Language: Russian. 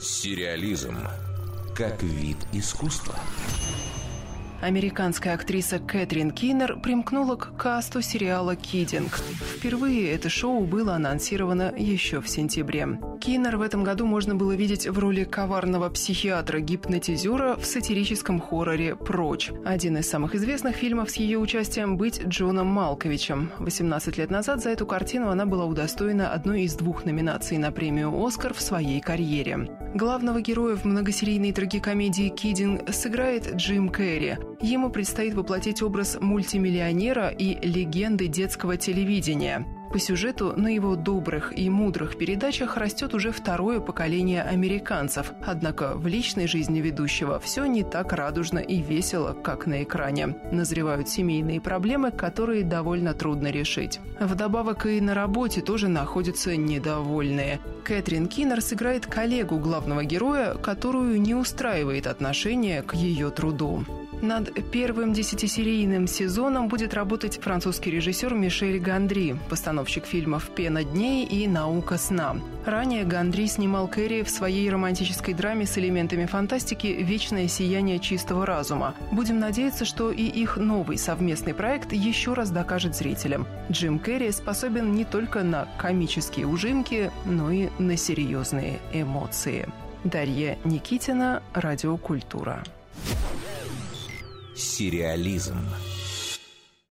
Сериализм как вид искусства. Американская актриса Кэтрин Киннер примкнула к касту сериала «Кидинг». Впервые это шоу было анонсировано еще в сентябре. Киннер в этом году можно было видеть в роли коварного психиатра-гипнотизера в сатирическом хорроре «Прочь». Один из самых известных фильмов с ее участием «Быть Джоном Малковичем». 18 лет назад за эту картину она была удостоена одной из двух номинаций на премию «Оскар» в своей карьере. Главного героя в многосерийной трагикомедии «Кидинг» сыграет Джим Керри. Ему предстоит воплотить образ мультимиллионера и легенды детского телевидения. По сюжету на его добрых и мудрых передачах растет уже второе поколение американцев. Однако в личной жизни ведущего все не так радужно и весело, как на экране. Назревают семейные проблемы, которые довольно трудно решить. Вдобавок и на работе тоже находятся недовольные. Кэтрин Киннер сыграет коллегу главного героя, которую не устраивает отношение к ее труду. Над первым десятисерийным сезоном будет работать французский режиссер Мишель Гандри, постановщик фильмов «Пена дней» и «Наука сна». Ранее Гандри снимал Кэрри в своей романтической драме с элементами фантастики «Вечное сияние чистого разума». Будем надеяться, что и их новый совместный проект еще раз докажет зрителям. Джим Керри способен не только на комические ужимки, но и на серьезные эмоции. Дарья Никитина, Радиокультура. Сериализм.